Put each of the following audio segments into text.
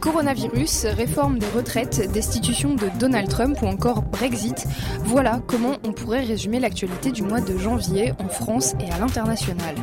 Coronavirus, réforme des retraites, destitution de Donald Trump ou encore Brexit, voilà comment on pourrait résumer l'actualité du mois de janvier en France et à l'international.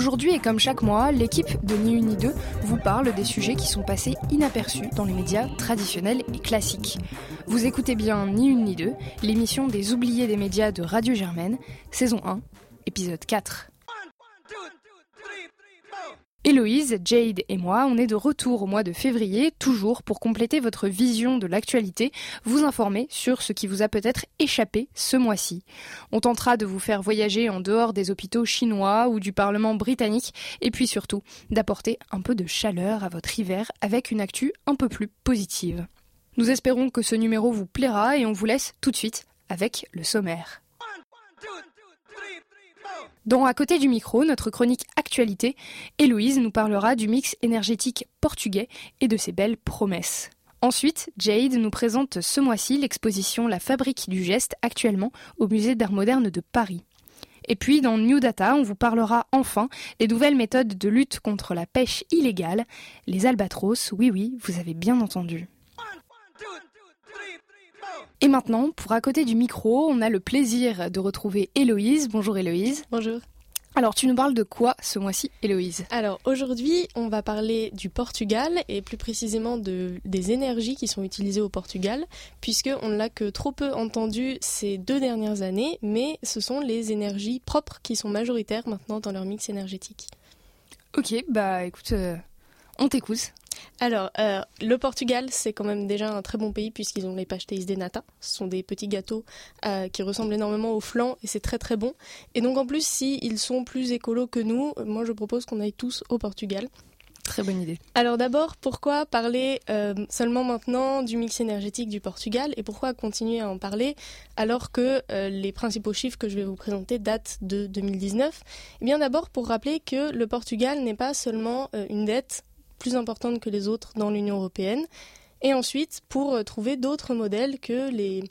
Aujourd'hui et comme chaque mois, l'équipe de Ni Une Ni Deux vous parle des sujets qui sont passés inaperçus dans les médias traditionnels et classiques. Vous écoutez bien Ni Une Ni Deux, l'émission des oubliés des médias de Radio Germaine, saison 1, épisode 4. Héloïse, Jade et moi, on est de retour au mois de février, toujours pour compléter votre vision de l'actualité, vous informer sur ce qui vous a peut-être échappé ce mois-ci. On tentera de vous faire voyager en dehors des hôpitaux chinois ou du Parlement britannique, et puis surtout d'apporter un peu de chaleur à votre hiver avec une actu un peu plus positive. Nous espérons que ce numéro vous plaira et on vous laisse tout de suite avec le sommaire. Dans À côté du micro, notre chronique Actualité, Héloïse nous parlera du mix énergétique portugais et de ses belles promesses. Ensuite, Jade nous présente ce mois-ci l'exposition La fabrique du geste actuellement au musée d'art moderne de Paris. Et puis dans New Data, on vous parlera enfin des nouvelles méthodes de lutte contre la pêche illégale, les albatros, oui oui, vous avez bien entendu. Et maintenant, pour à côté du micro, on a le plaisir de retrouver Héloïse. Bonjour Héloïse. Bonjour. Alors, tu nous parles de quoi ce mois-ci, Héloïse? Alors, aujourd'hui, on va parler du Portugal et plus précisément de, des énergies qui sont utilisées au Portugal, puisqu'on ne l'a que trop peu entendu ces deux dernières années, mais ce sont les énergies propres qui sont majoritaires maintenant dans leur mix énergétique. Ok, bah écoute, euh, on t'écoute. Alors, euh, le Portugal, c'est quand même déjà un très bon pays puisqu'ils ont les pastéis de nata. Ce sont des petits gâteaux euh, qui ressemblent énormément au flan et c'est très très bon. Et donc en plus, s'ils sont plus écolos que nous, moi je propose qu'on aille tous au Portugal. Très bonne idée. Alors d'abord, pourquoi parler euh, seulement maintenant du mix énergétique du Portugal et pourquoi continuer à en parler alors que les principaux chiffres que je vais vous présenter datent de 2019 Eh bien d'abord pour rappeler que le Portugal n'est pas seulement une dette plus importante que les autres dans l'Union européenne. Et ensuite, pour euh, trouver d'autres modèles que les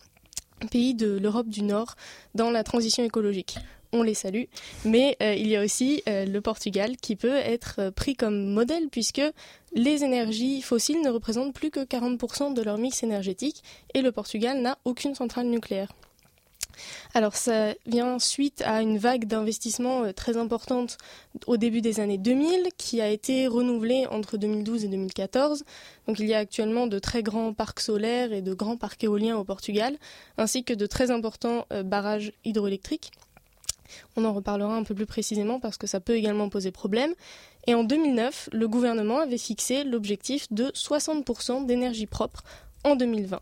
pays de l'Europe du Nord dans la transition écologique. On les salue. Mais euh, il y a aussi euh, le Portugal qui peut être pris comme modèle puisque les énergies fossiles ne représentent plus que 40% de leur mix énergétique et le Portugal n'a aucune centrale nucléaire. Alors ça vient suite à une vague d'investissement euh, très importante au début des années 2000 qui a été renouvelée entre 2012 et 2014. Donc il y a actuellement de très grands parcs solaires et de grands parcs éoliens au Portugal, ainsi que de très importants euh, barrages hydroélectriques. On en reparlera un peu plus précisément parce que ça peut également poser problème. Et en 2009, le gouvernement avait fixé l'objectif de 60% d'énergie propre en 2020.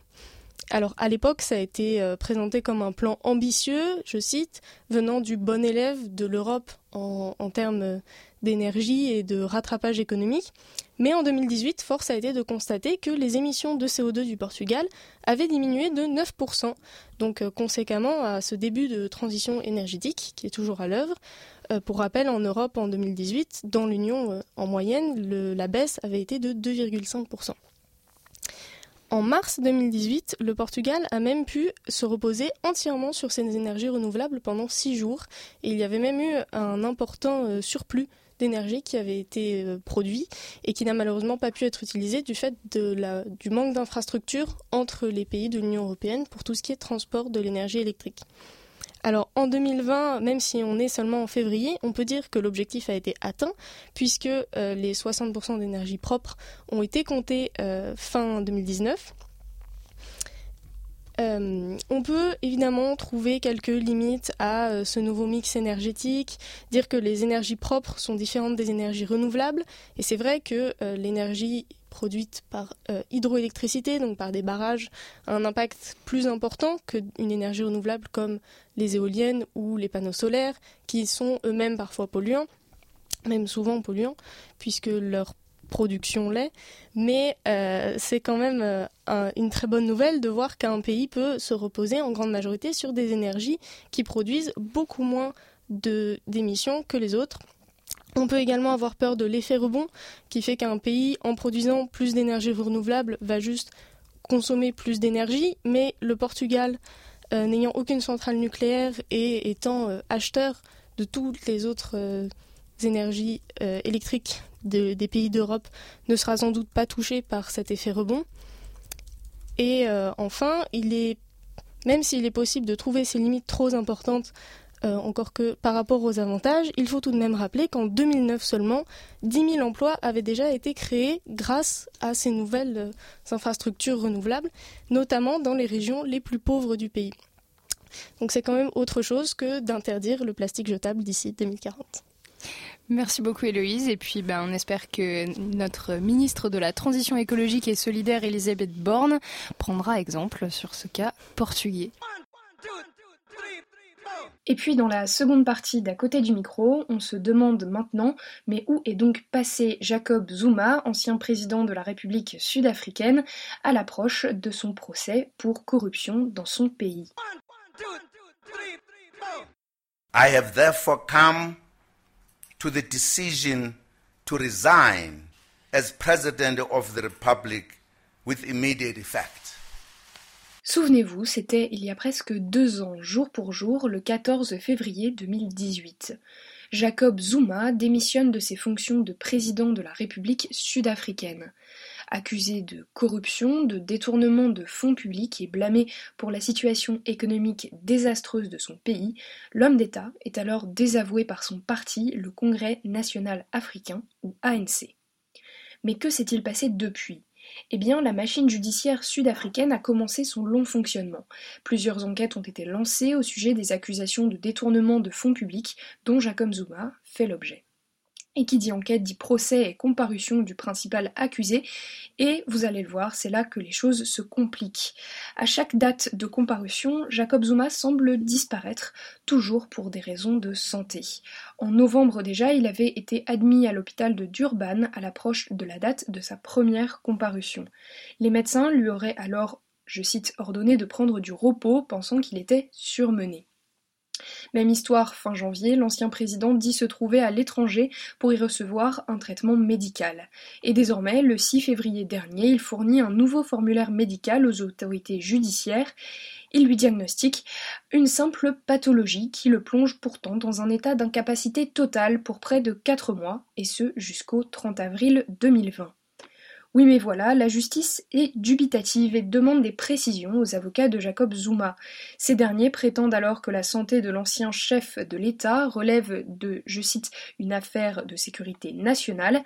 Alors à l'époque, ça a été euh, présenté comme un plan ambitieux, je cite, venant du bon élève de l'Europe en, termes d'énergie et de rattrapage économique. Mais en 2018, force a été de constater que les émissions de CO2 du Portugal avaient diminué de 9%. Donc euh, conséquemment à ce début de transition énergétique qui est toujours à l'œuvre. Euh, pour rappel, en Europe en 2018, dans l'Union en moyenne, la baisse avait été de 2,5%. En mars 2018, le Portugal a même pu se reposer entièrement sur ses énergies renouvelables pendant six jours. Et il y avait même eu un important euh, surplus d'énergie qui avait été euh, produit et qui n'a malheureusement pas pu être utilisé du fait du manque d'infrastructures entre les pays de l'Union européenne pour tout ce qui est transport de l'énergie électrique. Alors en 2020, même si on est seulement en février, on peut dire que l'objectif a été atteint puisque euh, les 60% d'énergie propre ont été comptés euh, fin 2019. Euh, on peut évidemment trouver quelques limites à ce nouveau mix énergétique, dire que les énergies propres sont différentes des énergies renouvelables, et c'est vrai que l'énergie produite par euh, hydroélectricité, donc par des barrages, a un impact plus important qu'une énergie renouvelable comme les éoliennes ou les panneaux solaires, qui sont eux-mêmes parfois polluants, même souvent polluants, puisque leur production l'est. Mais euh, c'est quand même euh, une très bonne nouvelle de voir qu'un pays peut se reposer en grande majorité sur des énergies qui produisent beaucoup moins d'émissions que les autres on peut également avoir peur de l'effet rebond qui fait qu'un pays, en produisant plus d'énergie renouvelable, va juste consommer plus d'énergie, mais le Portugal, n'ayant aucune centrale nucléaire et étant acheteur de toutes les autres énergies électriques des pays d'Europe, ne sera sans doute pas touché par cet effet rebond. Et enfin, il est même s'il est possible de trouver ces limites trop importantes, euh, encore que par rapport aux avantages, il faut tout de même rappeler qu'en 2009 seulement, 10 000 emplois avaient déjà été créés grâce à ces nouvelles euh, infrastructures renouvelables, notamment dans les régions les plus pauvres du pays. Donc c'est quand même autre chose que d'interdire le plastique jetable d'ici 2040. Merci beaucoup Héloïse. Et puis ben, on espère que notre ministre de la Transition écologique et solidaire, Elisabeth Borne, prendra exemple sur ce cas portugais. Et puis dans la seconde partie d'à côté du micro, on se demande maintenant, mais où est donc passé Jacob Zuma, ancien président de la République sud-africaine, à l'approche de son procès pour corruption dans son pays? I have therefore come to the decision to resign as President of the Republic with immediate effect. Souvenez-vous, c'était il y a presque deux ans, jour pour jour, le 14 février 2018. Jacob Zuma démissionne de ses fonctions de président de la République sud-africaine. Accusé de corruption, de détournement de fonds publics et blâmé pour la situation économique désastreuse de son pays, l'homme d'État est alors désavoué par son parti, le Congrès national africain, ou ANC. Mais que s'est-il passé depuis? Eh bien, la machine judiciaire sud-africaine a commencé son long fonctionnement. Plusieurs enquêtes ont été lancées au sujet des accusations de détournement de fonds publics dont Jacob Zuma fait l'objet. Et qui dit enquête dit procès et comparution du principal accusé. Et vous allez le voir, c'est là que les choses se compliquent. À chaque date de comparution, Jacob Zuma semble disparaître, toujours pour des raisons de santé. En novembre déjà, il avait été admis à l'hôpital de Durban à l'approche de la date de sa première comparution. Les médecins lui auraient alors, je cite, ordonné de prendre du repos, pensant qu'il était surmené. Même histoire fin janvier, l'ancien président dit se trouver à l'étranger pour y recevoir un traitement médical. Et désormais, le 6 février dernier, il fournit un nouveau formulaire médical aux autorités judiciaires. Il lui diagnostique une simple pathologie qui le plonge pourtant dans un état d'incapacité totale pour près de 4 mois, et ce jusqu'au 30 avril 2020. Oui mais voilà, la justice est dubitative et demande des précisions aux avocats de Jacob Zuma. Ces derniers prétendent alors que la santé de l'ancien chef de l'État relève de, je cite, une affaire de sécurité nationale.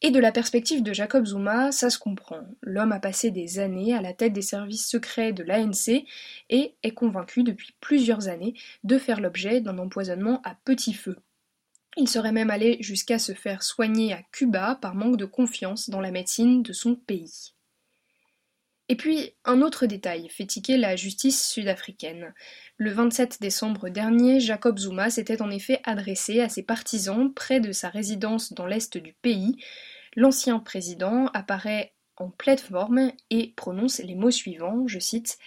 Et de la perspective de Jacob Zuma, ça se comprend. L'homme a passé des années à la tête des services secrets de l'ANC et est convaincu depuis plusieurs années de faire l'objet d'un empoisonnement à petit feu. Il serait même allé jusqu'à se faire soigner à Cuba par manque de confiance dans la médecine de son pays. Et puis, un autre détail fait tiquer la justice sud-africaine. Le 27 décembre dernier, Jacob Zuma s'était en effet adressé à ses partisans près de sa résidence dans l'est du pays. L'ancien président apparaît en pleine forme et prononce les mots suivants, je cite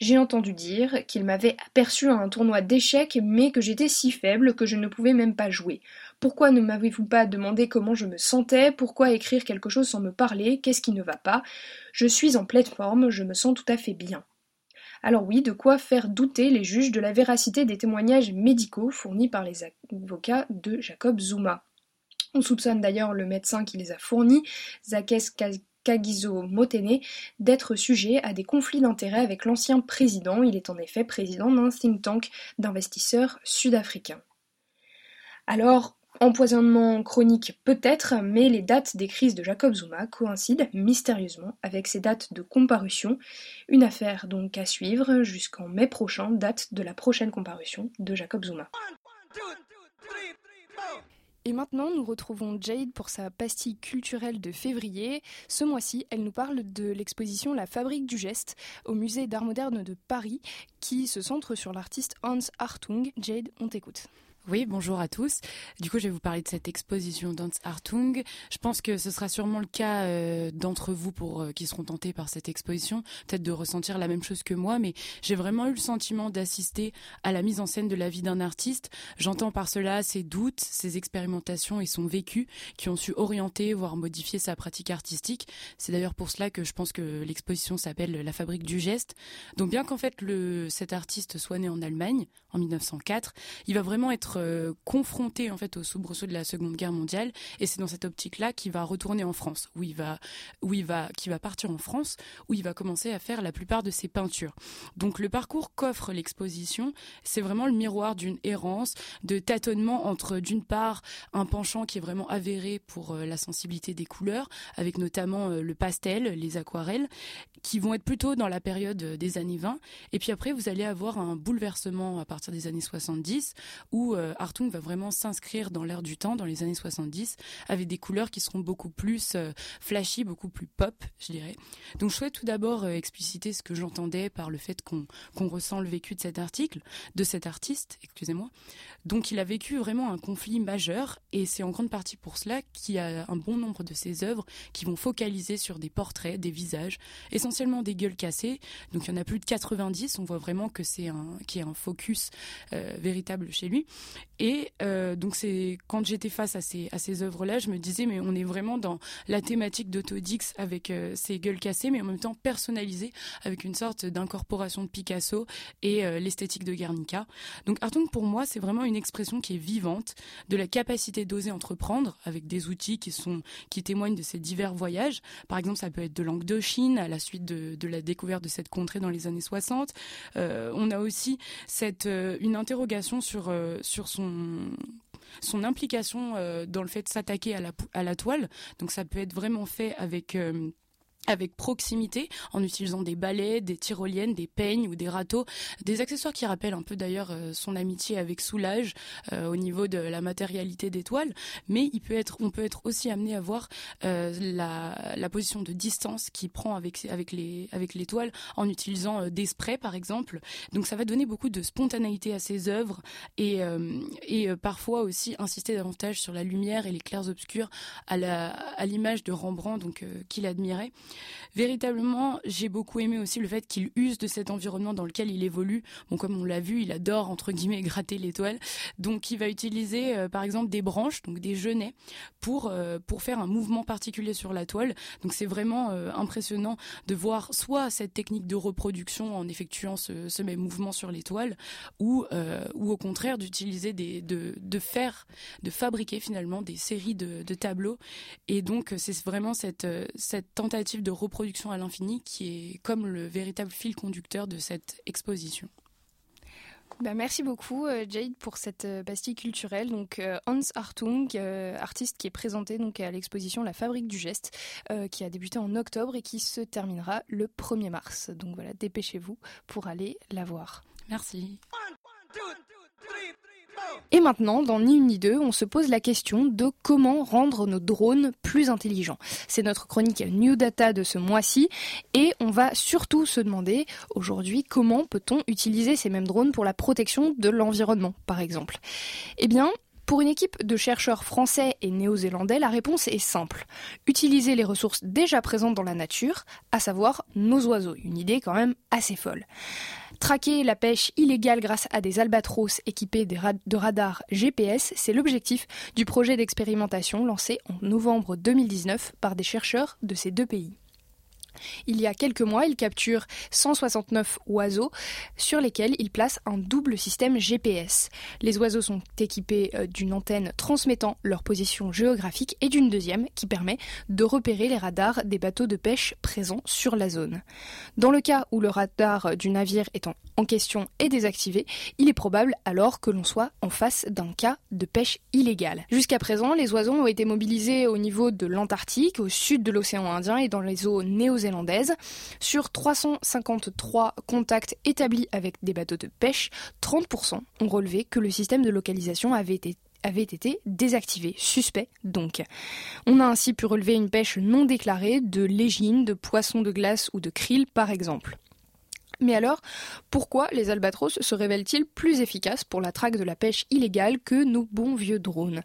j'ai entendu dire qu'il m'avait aperçu à un tournoi d'échecs, mais que j'étais si faible que je ne pouvais même pas jouer. Pourquoi ne m'avez-vous pas demandé comment je me sentais? Pourquoi écrire quelque chose sans me parler? Qu'est-ce qui ne va pas? Je suis en pleine forme, je me sens tout à fait bien. Alors oui, de quoi faire douter les juges de la véracité des témoignages médicaux fournis par les avocats de Jacob Zuma. On soupçonne d'ailleurs le médecin qui les a fournis, Zakes Kagiso Motene d'être sujet à des conflits d'intérêts avec l'ancien président. Il est en effet président d'un think tank d'investisseurs sud-africains. Alors, empoisonnement chronique peut-être, mais les dates des crises de Jacob Zuma coïncident mystérieusement avec ses dates de comparution. Une affaire donc à suivre jusqu'en mai prochain, date de la prochaine comparution de Jacob Zuma. Et maintenant, nous retrouvons Jade pour sa pastille culturelle de février. Ce mois-ci, elle nous parle de l'exposition La Fabrique du Geste au musée d'art moderne de Paris, qui se centre sur l'artiste Hans Hartung. Jade, on t'écoute. Oui, bonjour à tous. Du coup, je vais vous parler de cette exposition Dance Artung. Je pense que ce sera sûrement le cas euh, d'entre vous pour euh, qui seront tentés par cette exposition, peut-être de ressentir la même chose que moi, mais j'ai vraiment eu le sentiment d'assister à la mise en scène de la vie d'un artiste. J'entends par cela ses doutes, ses expérimentations et son vécu qui ont su orienter, voire modifier sa pratique artistique. C'est d'ailleurs pour cela que je pense que l'exposition s'appelle La fabrique du geste. Donc bien qu'en fait cet artiste soit né en Allemagne en 1904, il va vraiment être euh, confronté en fait au soubresaut de la Seconde Guerre mondiale. Et c'est dans cette optique-là qu'il va retourner en France, où il va, où il va, qui va partir en France, où il va commencer à faire la plupart de ses peintures. Donc le parcours qu'offre l'exposition, c'est vraiment le miroir d'une errance, de tâtonnement entre d'une part un penchant qui est vraiment avéré pour euh, la sensibilité des couleurs, avec notamment euh, le pastel, les aquarelles, qui vont être plutôt dans la période des années 20, et puis après vous allez avoir un bouleversement à partir des années 70 où Hartung va vraiment s'inscrire dans l'air du temps, dans les années 70, avec des couleurs qui seront beaucoup plus euh, flashy, beaucoup plus pop, je dirais. Donc je souhaite tout d'abord euh, expliciter ce que j'entendais par le fait qu'on ressent le vécu de cet article, de cet artiste, excusez-moi. Donc il a vécu vraiment un conflit majeur, et c'est en grande partie pour cela qu'il y a un bon nombre de ses œuvres qui vont focaliser sur des portraits, des visages, essentiellement des gueules cassées. Donc il y en a plus de 90, on voit vraiment que c'est un, qui un focus véritable chez lui. Et euh, donc c'est quand j'étais face à ces œuvres-là, je me disais mais on est vraiment dans la thématique d'Autodix avec euh, ces gueules cassées, mais en même temps personnalisées avec une sorte d'incorporation de Picasso et euh, l'esthétique de Guernica. Donc Hartung pour moi c'est vraiment une expression qui est vivante de la capacité d'oser entreprendre avec des outils qui sont qui témoignent de ces divers voyages. Par exemple ça peut être de langue de Chine à la suite de, la découverte de cette contrée dans les années 60. on a aussi cette une interrogation sur son implication euh, dans le fait de s'attaquer à la, à la toile. Donc ça peut être vraiment fait avec euh, avec proximité en utilisant des balais, des tyroliennes, des peignes ou des râteaux, des accessoires qui rappellent un peu d'ailleurs euh, son amitié avec Soulage euh, au niveau de la matérialité des toiles, mais il peut être, on peut être aussi amené à voir euh, la, position de distance qu'il prend avec avec les avec les toiles en utilisant des sprays par exemple. Donc ça va donner beaucoup de spontanéité à ses œuvres et et parfois aussi insister davantage sur la lumière et les clairs obscurs à la à l'image de Rembrandt donc qu'il admirait. Véritablement, j'ai beaucoup aimé aussi le fait qu'il use de cet environnement dans lequel il évolue. Bon, comme on l'a vu, il adore entre guillemets gratter l'étoile, donc il va utiliser euh, par exemple des branches, donc des genêts, pour euh, pour faire un mouvement particulier sur la toile. Donc c'est vraiment euh, impressionnant de voir soit cette technique de reproduction en effectuant ce, même mouvement sur l'étoile, ou ou au contraire d'utiliser des de de faire de fabriquer finalement des séries de, de tableaux. Et donc c'est vraiment cette cette tentative de reproduction à l'infini qui est comme le véritable fil conducteur de cette exposition. Bah, merci beaucoup euh, Jade pour cette euh, pastille culturelle. Donc euh, Hans Hartung, artiste qui est présenté donc à l'exposition La Fabrique du geste, qui a débuté en octobre et qui se terminera le 1er mars. Donc voilà, dépêchez-vous pour aller la voir. Merci. Et maintenant, dans Ni une ni deux, on se pose la question de comment rendre nos drones plus intelligents. C'est notre chronique New Data de ce mois-ci et on va surtout se demander aujourd'hui comment peut-on utiliser ces mêmes drones pour la protection de l'environnement, par exemple? Eh bien, pour une équipe de chercheurs français et néo-zélandais, la réponse est simple. Utiliser les ressources déjà présentes dans la nature, à savoir nos oiseaux. Une idée quand même assez folle. Traquer la pêche illégale grâce à des albatros équipés de radars GPS, c'est l'objectif du projet d'expérimentation lancé en novembre 2019 par des chercheurs de ces deux pays. Il y a quelques mois, il capture 169 oiseaux sur lesquels il place un double système GPS. Les oiseaux sont équipés euh, d'une antenne transmettant leur position géographique et d'une deuxième qui permet de repérer les radars des bateaux de pêche présents sur la zone. Dans le cas où le radar du navire étant en question est désactivé, il est probable alors que l'on soit en face d'un cas de pêche illégale. Jusqu'à présent, les oiseaux ont été mobilisés au niveau de l'Antarctique, au sud de l'océan Indien et dans les eaux néo Sur 353 contacts établis avec des bateaux de pêche, 30% ont relevé que le système de localisation avait été avait été désactivé, suspect donc. On a ainsi pu relever une pêche non déclarée de légines, de poissons de glace ou de krill par exemple. Mais alors, pourquoi les albatros se révèlent-ils plus efficaces pour la traque de la pêche illégale que nos bons vieux drones?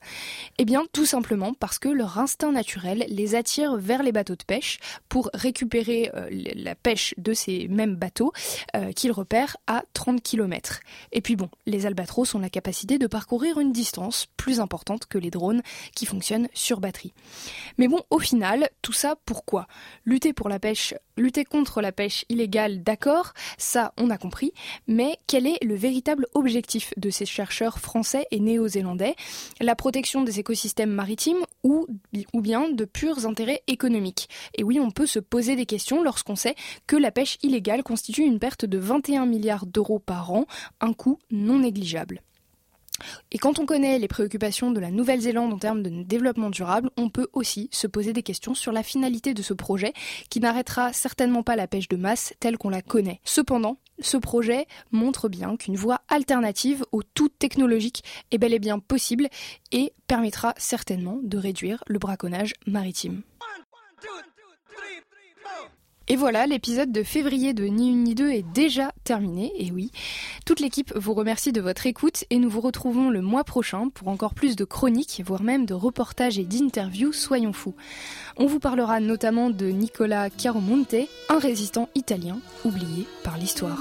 Eh bien, tout simplement parce que leur instinct naturel les attire vers les bateaux de pêche pour récupérer euh, la pêche de ces mêmes bateaux euh, qu'ils repèrent à 30 km. Et puis bon, les albatros ont la capacité de parcourir une distance plus importante que les drones qui fonctionnent sur batterie. Mais bon, au final, tout ça pourquoi? Lutter pour la pêche, lutter contre la pêche illégale, d'accord, ça on a compris, mais quel est le véritable objectif de ces chercheurs français et néo-zélandais? La protection des écosystèmes maritimes ou, bien de purs intérêts économiques? Et oui, on peut se poser des questions lorsqu'on sait que la pêche illégale constitue une perte de 21 milliards d'euros par an, un coût non négligeable. Et quand on connaît les préoccupations de la Nouvelle-Zélande en termes de développement durable, on peut aussi se poser des questions sur la finalité de ce projet qui n'arrêtera certainement pas la pêche de masse telle qu'on la connaît. Cependant, ce projet montre bien qu'une voie alternative au tout technologique est bel et bien possible et permettra certainement de réduire le braconnage maritime. Et voilà, l'épisode de février de Ni une ni deux est déjà terminé, et oui. Toute l'équipe vous remercie de votre écoute et nous vous retrouvons le mois prochain pour encore plus de chroniques, voire même de reportages et d'interviews, soyons fous. On vous parlera notamment de Nicola Chiaromonte, un résistant italien oublié par l'histoire.